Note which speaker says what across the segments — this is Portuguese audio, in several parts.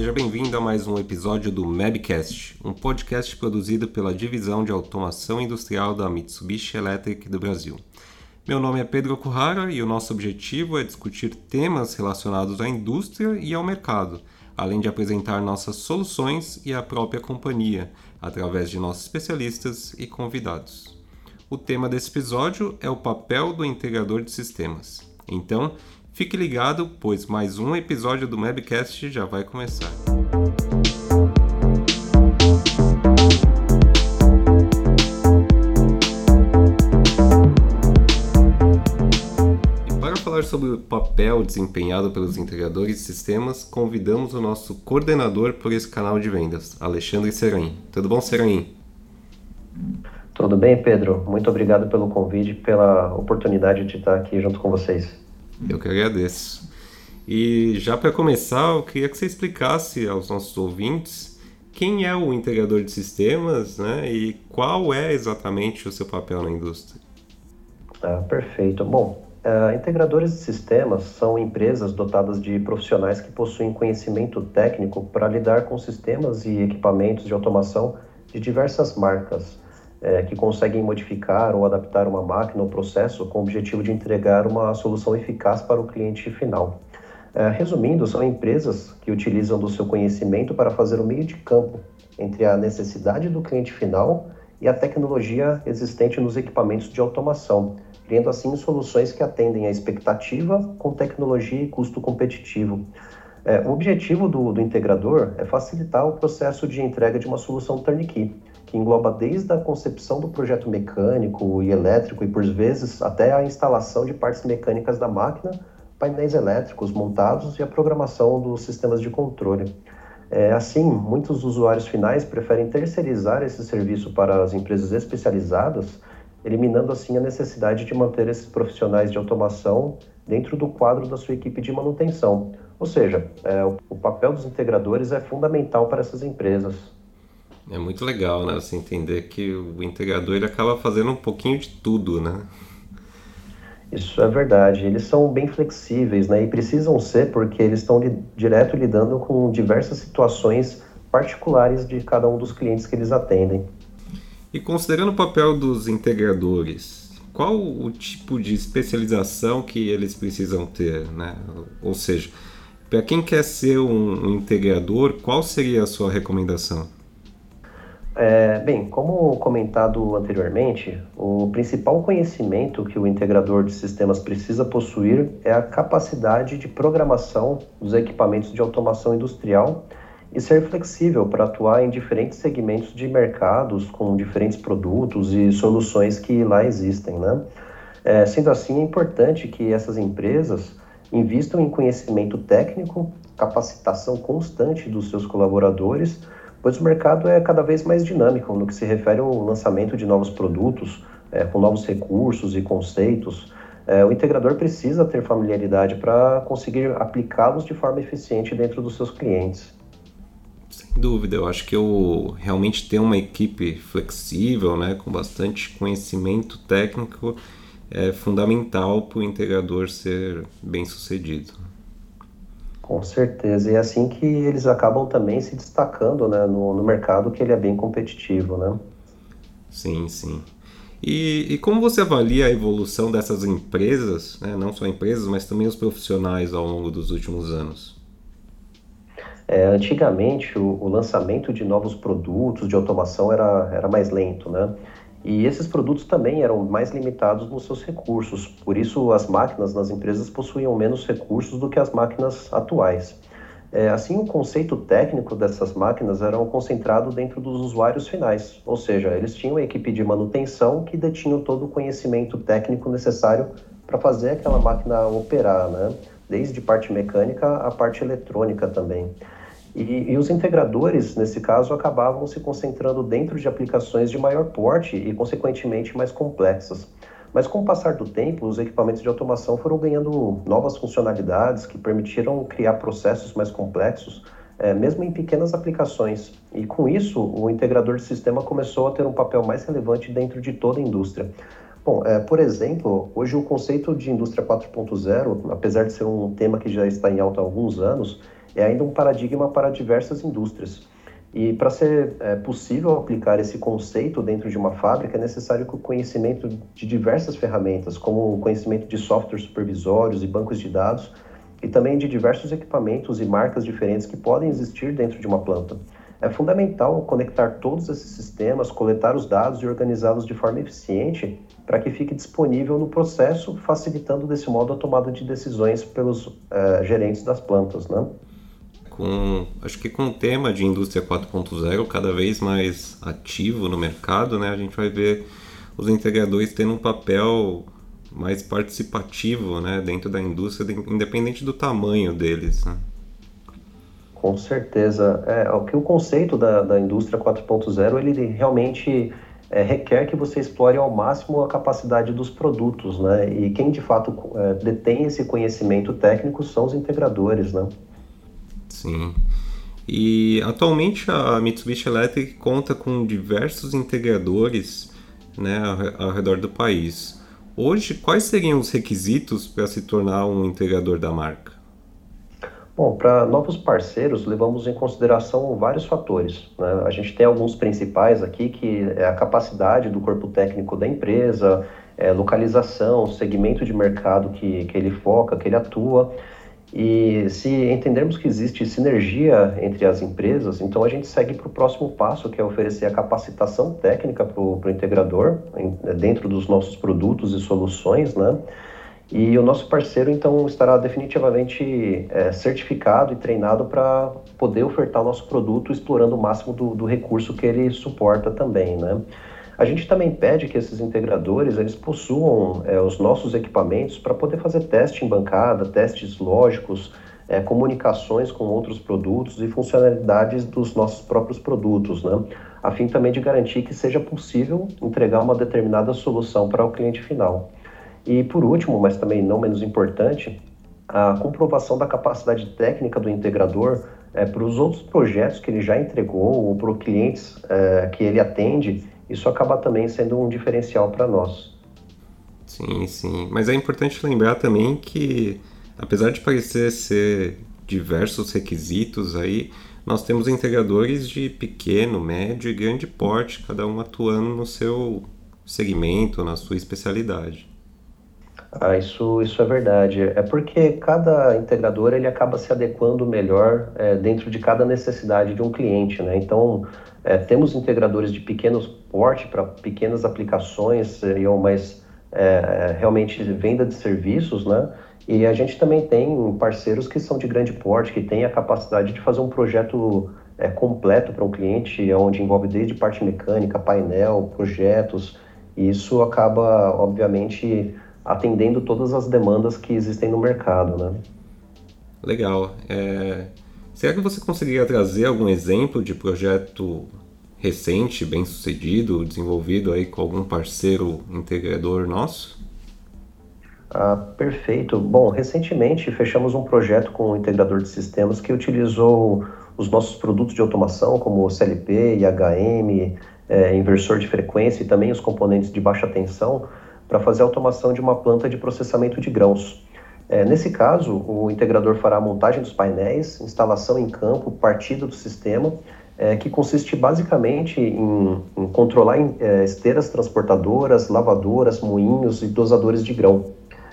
Speaker 1: Seja bem-vindo a mais um episódio do Mabcast, um podcast produzido pela Divisão de Automação Industrial da Mitsubishi Electric do Brasil. Meu nome é Pedro Okuhara e o nosso objetivo é discutir temas relacionados à indústria e ao mercado, além de apresentar nossas soluções e a própria companhia, através de nossos especialistas e convidados. O tema desse episódio é o papel do integrador de sistemas. Então, fique ligado, pois mais um episódio do Mabcast já vai começar. E para falar sobre o papel desempenhado pelos integradores de sistemas, convidamos o nosso coordenador por esse canal de vendas, Alexandre Serain. Tudo bom, Serain?
Speaker 2: Tudo bem, Pedro? Muito obrigado pelo convite, pela oportunidade de estar aqui junto com vocês.
Speaker 1: Eu que agradeço. E já para começar, eu queria que você explicasse aos nossos ouvintes quem é o integrador de sistemas né, e qual é exatamente o seu papel na indústria.
Speaker 2: Ah, perfeito. Bom, uh, integradores de sistemas são empresas dotadas de profissionais que possuem conhecimento técnico para lidar com sistemas e equipamentos de automação de diversas marcas é, que conseguem modificar ou adaptar uma máquina ou processo com o objetivo de entregar uma solução eficaz para o cliente final. É, resumindo, são empresas que utilizam do seu conhecimento para fazer o meio de campo entre a necessidade do cliente final e a tecnologia existente nos equipamentos de automação, criando assim soluções que atendem à expectativa com tecnologia e custo competitivo. É, o objetivo do, do integrador é facilitar o processo de entrega de uma solução turnkey, que engloba desde a concepção do projeto mecânico e elétrico e, por vezes, até a instalação de partes mecânicas da máquina, painéis elétricos montados e a programação dos sistemas de controle. É, assim, muitos usuários finais preferem terceirizar esse serviço para as empresas especializadas, eliminando assim a necessidade de manter esses profissionais de automação dentro do quadro da sua equipe de manutenção. Ou seja, é, o, o papel dos integradores é fundamental para essas empresas.
Speaker 1: É muito legal, né? Você entender que o integrador ele acaba fazendo um pouquinho de tudo, né?
Speaker 2: Isso é verdade. Eles são bem flexíveis, né? E precisam ser porque eles estão li direto lidando com diversas situações particulares de cada um dos clientes que eles atendem.
Speaker 1: E considerando o papel dos integradores, qual o tipo de especialização que eles precisam ter, né? Ou seja, para quem quer ser um integrador, qual seria a sua recomendação?
Speaker 2: É, bem, como comentado anteriormente, o principal conhecimento que o integrador de sistemas precisa possuir é a capacidade de programação dos equipamentos de automação industrial e ser flexível para atuar em diferentes segmentos de mercados com diferentes produtos e soluções que lá existem. Né? É, sendo assim, é importante que essas empresas invistam em conhecimento técnico, capacitação constante dos seus colaboradores pois o mercado é cada vez mais dinâmico no que se refere ao lançamento de novos produtos, é, com novos recursos e conceitos. É, o integrador precisa ter familiaridade para conseguir aplicá-los de forma eficiente dentro dos seus clientes.
Speaker 1: Sem dúvida, eu acho que eu realmente ter uma equipe flexível, né, com bastante conhecimento técnico, é fundamental para o integrador ser bem sucedido.
Speaker 2: Com certeza, e é assim que eles acabam também se destacando né, no, no mercado, que ele é bem competitivo, né?
Speaker 1: Sim, sim. E, e como você avalia a evolução dessas empresas, né, não só empresas, mas também os profissionais ao longo dos últimos anos?
Speaker 2: É, antigamente, o, o, lançamento de novos produtos de automação era, era mais lento, né? E esses produtos também eram mais limitados nos seus recursos, por isso as máquinas nas empresas possuíam menos recursos do que as máquinas atuais. É, assim, o conceito técnico dessas máquinas era concentrado dentro dos usuários finais, ou seja, eles tinham uma equipe de manutenção que detinham todo o conhecimento técnico necessário para fazer aquela máquina operar, né? desde parte mecânica a parte eletrônica também. E, e, os integradores, nesse caso, acabavam se concentrando dentro de aplicações de maior porte e, consequentemente, mais complexas. Mas com o passar do tempo, os equipamentos de automação foram ganhando novas funcionalidades que permitiram criar processos mais complexos, é, mesmo em pequenas aplicações. E com isso, o integrador de sistema começou a ter um papel mais relevante dentro de toda a indústria. Bom, é, por exemplo, hoje o conceito de indústria 4.0, apesar de ser um tema que já está em alta há alguns anos, é ainda um paradigma para diversas indústrias. E para ser é, possível aplicar esse conceito dentro de uma fábrica, é necessário que o conhecimento de diversas ferramentas, como o conhecimento de softwares supervisórios e bancos de dados, e também de diversos equipamentos e marcas diferentes que podem existir dentro de uma planta. É fundamental conectar todos esses sistemas, coletar os dados e organizá-los de forma eficiente para que fique disponível no processo, facilitando desse modo a tomada de decisões pelos uh, gerentes das plantas, né?
Speaker 1: Com, acho que com o tema de indústria 4.0 cada vez mais ativo no mercado, né, a gente vai ver os integradores tendo um papel mais participativo, né, dentro da indústria, independente do tamanho deles. Né?
Speaker 2: Com certeza. É, o que o conceito da, da indústria 4.0 ele realmente é, requer que você explore ao máximo a capacidade dos produtos, né? E quem de fato é, detém esse conhecimento técnico são os integradores, né?
Speaker 1: Sim. E atualmente a Mitsubishi Electric conta com diversos integradores né, ao, ao redor do país. Hoje, quais seriam os requisitos para se tornar um integrador da marca?
Speaker 2: Bom, para novos parceiros, levamos em consideração vários fatores. Né? A gente tem alguns principais aqui, que é a capacidade do corpo técnico da empresa, é, localização, segmento de mercado que, que ele foca, que ele atua. E se entendermos que existe sinergia entre as empresas, então a gente segue para o próximo passo, que é oferecer a capacitação técnica para o integrador, dentro dos nossos produtos e soluções, né? E o nosso parceiro, então, estará definitivamente é, certificado e treinado para poder ofertar o nosso produto explorando o máximo do, do, recurso que ele suporta também, né? A gente também pede que esses integradores, eles possuam é, os nossos equipamentos para poder fazer teste em bancada, testes lógicos, é, comunicações com outros produtos e funcionalidades dos nossos próprios produtos, né? A fim também de garantir que seja possível entregar uma determinada solução para o cliente final. E por último, mas também não menos importante, a comprovação da capacidade técnica do integrador é, para os outros projetos que ele já entregou ou para clientes é, que ele atende, isso acaba também sendo um diferencial para nós.
Speaker 1: Sim, sim. Mas é importante lembrar também que, apesar de parecer ser diversos requisitos aí, nós temos integradores de pequeno, médio e grande porte, cada um atuando no seu segmento, na sua especialidade.
Speaker 2: Ah, isso, isso é verdade. É porque cada integrador ele acaba se adequando melhor é, dentro de cada necessidade de um cliente, né? Então, é, temos integradores de pequeno porte para pequenas aplicações, seriam mais é, realmente venda de serviços, né? E a gente também tem parceiros que são de grande porte, que têm a capacidade de fazer um projeto é, completo para um cliente, onde envolve desde parte mecânica, painel, projetos, e isso acaba, obviamente, atendendo todas as demandas que existem no mercado, né?
Speaker 1: Legal. É... Será que você conseguiria trazer algum exemplo de projeto recente, bem sucedido, desenvolvido aí com algum parceiro integrador nosso?
Speaker 2: Ah, perfeito. Bom, recentemente fechamos um projeto com um integrador de sistemas que utilizou os nossos produtos de automação, como CLP, IHM, é, inversor de frequência e também os componentes de baixa tensão, para fazer a automação de uma planta de processamento de grãos. É, nesse caso, o integrador fará a montagem dos painéis, instalação em campo, partida do sistema, é, que consiste basicamente em, em controlar é, esteiras transportadoras, lavadoras, moinhos e dosadores de grão.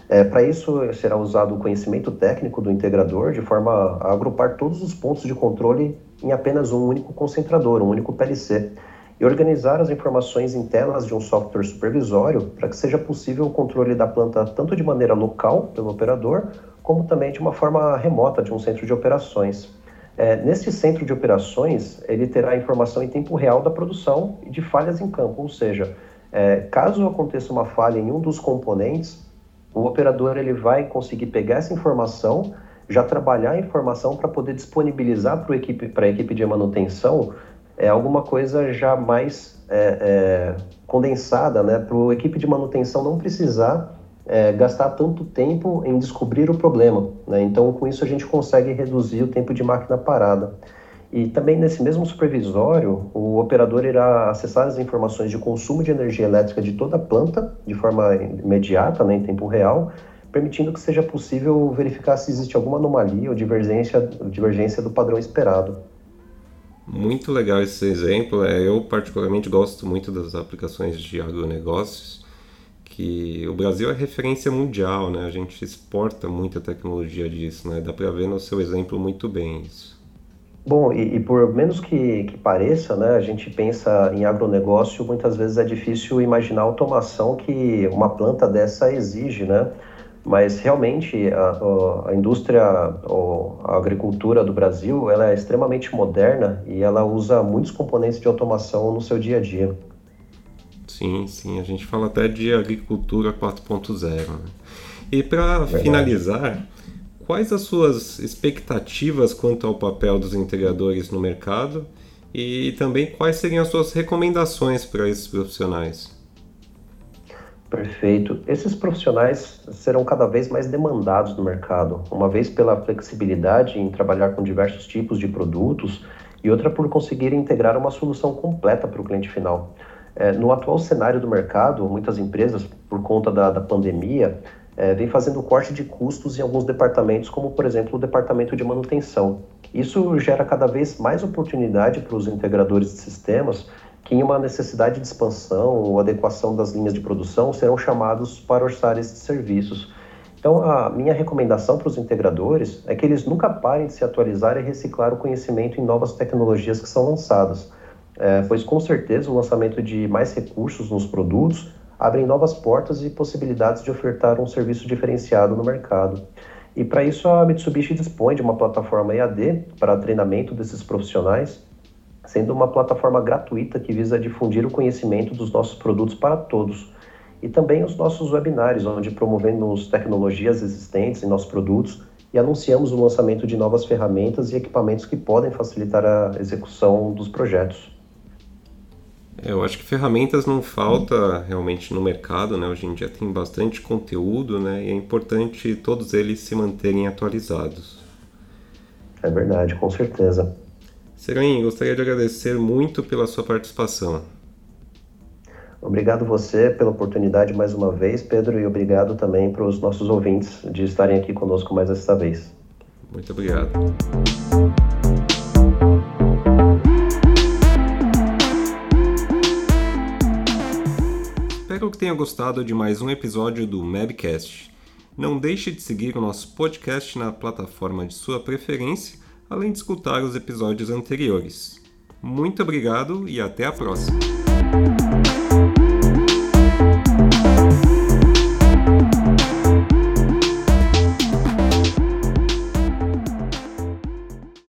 Speaker 2: É, Para isso, será usado o conhecimento técnico do integrador, de forma a agrupar todos os pontos de controle em apenas um único concentrador, um único PLC e organizar as informações internas de um software supervisório para que seja possível o controle da planta tanto de maneira local pelo operador, como também de uma forma remota de um centro de operações. É, nesse centro de operações, ele terá informação em tempo real da produção e de falhas em campo, ou seja, é, caso aconteça uma falha em um dos componentes, o operador ele vai conseguir pegar essa informação, já trabalhar a informação para poder disponibilizar para a equipe, equipe de manutenção é alguma coisa já mais é, é, condensada, né, para a equipe de manutenção não precisar é, gastar tanto tempo em descobrir o problema. Né? Então, com isso, a gente consegue reduzir o tempo de máquina parada. E também nesse mesmo supervisório, o operador irá acessar as informações de consumo de energia elétrica de toda a planta de forma imediata, né, em tempo real, permitindo que seja possível verificar se existe alguma anomalia ou divergência, divergência do padrão esperado.
Speaker 1: Muito legal esse exemplo. É, eu, particularmente, gosto muito das aplicações de agronegócios, que o Brasil é referência mundial, né? A gente exporta muita tecnologia disso, né? Dá para ver no seu exemplo muito bem isso.
Speaker 2: Bom, e, e, por menos que, que pareça, né, a gente pensa em agronegócio, muitas vezes é difícil imaginar a automação que uma planta dessa exige, né? Mas realmente a, a indústria, a agricultura do Brasil, ela é extremamente moderna e ela usa muitos componentes de automação no seu dia a dia.
Speaker 1: Sim, sim, a gente fala até de agricultura 4.0. Né? E para finalizar, quais as suas expectativas quanto ao papel dos integradores no mercado e também quais seriam as suas recomendações para esses profissionais?
Speaker 2: Perfeito. Esses profissionais serão cada vez mais demandados no mercado, uma vez pela flexibilidade em trabalhar com diversos tipos de produtos e outra por conseguir integrar uma solução completa para o cliente final. É, no atual cenário do mercado, muitas empresas, por conta da, da pandemia, é, vem fazendo corte de custos em alguns departamentos, como por exemplo o departamento de manutenção. Isso gera cada vez mais oportunidade para os integradores de sistemas que em uma necessidade de expansão ou adequação das linhas de produção serão chamados para orçar esses serviços. Então, a minha recomendação para os integradores é que eles nunca parem de se atualizar e reciclar o conhecimento em novas tecnologias que são lançadas, é, pois com certeza o lançamento de mais recursos nos produtos abrem novas portas e possibilidades de ofertar um serviço diferenciado no mercado. E para isso a Mitsubishi dispõe de uma plataforma EAD para treinamento desses profissionais sendo uma plataforma gratuita que visa difundir o conhecimento dos nossos produtos para todos. E também os nossos webinários, onde promovemos tecnologias existentes em nossos produtos e anunciamos o lançamento de novas ferramentas e equipamentos que podem facilitar a execução dos projetos.
Speaker 1: É, eu acho que ferramentas não falta realmente no mercado, né? Hoje em dia tem bastante conteúdo, né? E é importante todos eles se manterem atualizados.
Speaker 2: É verdade, com certeza.
Speaker 1: Seroim, gostaria de agradecer muito pela sua participação.
Speaker 2: Obrigado você pela oportunidade mais uma vez, Pedro, e obrigado também para os nossos ouvintes de estarem aqui conosco mais esta vez.
Speaker 1: Muito obrigado. Espero que tenha gostado de mais um episódio do Mabcast. Não deixe de seguir o nosso podcast na plataforma de sua preferência além de escutar os episódios anteriores. Muito obrigado e até a próxima!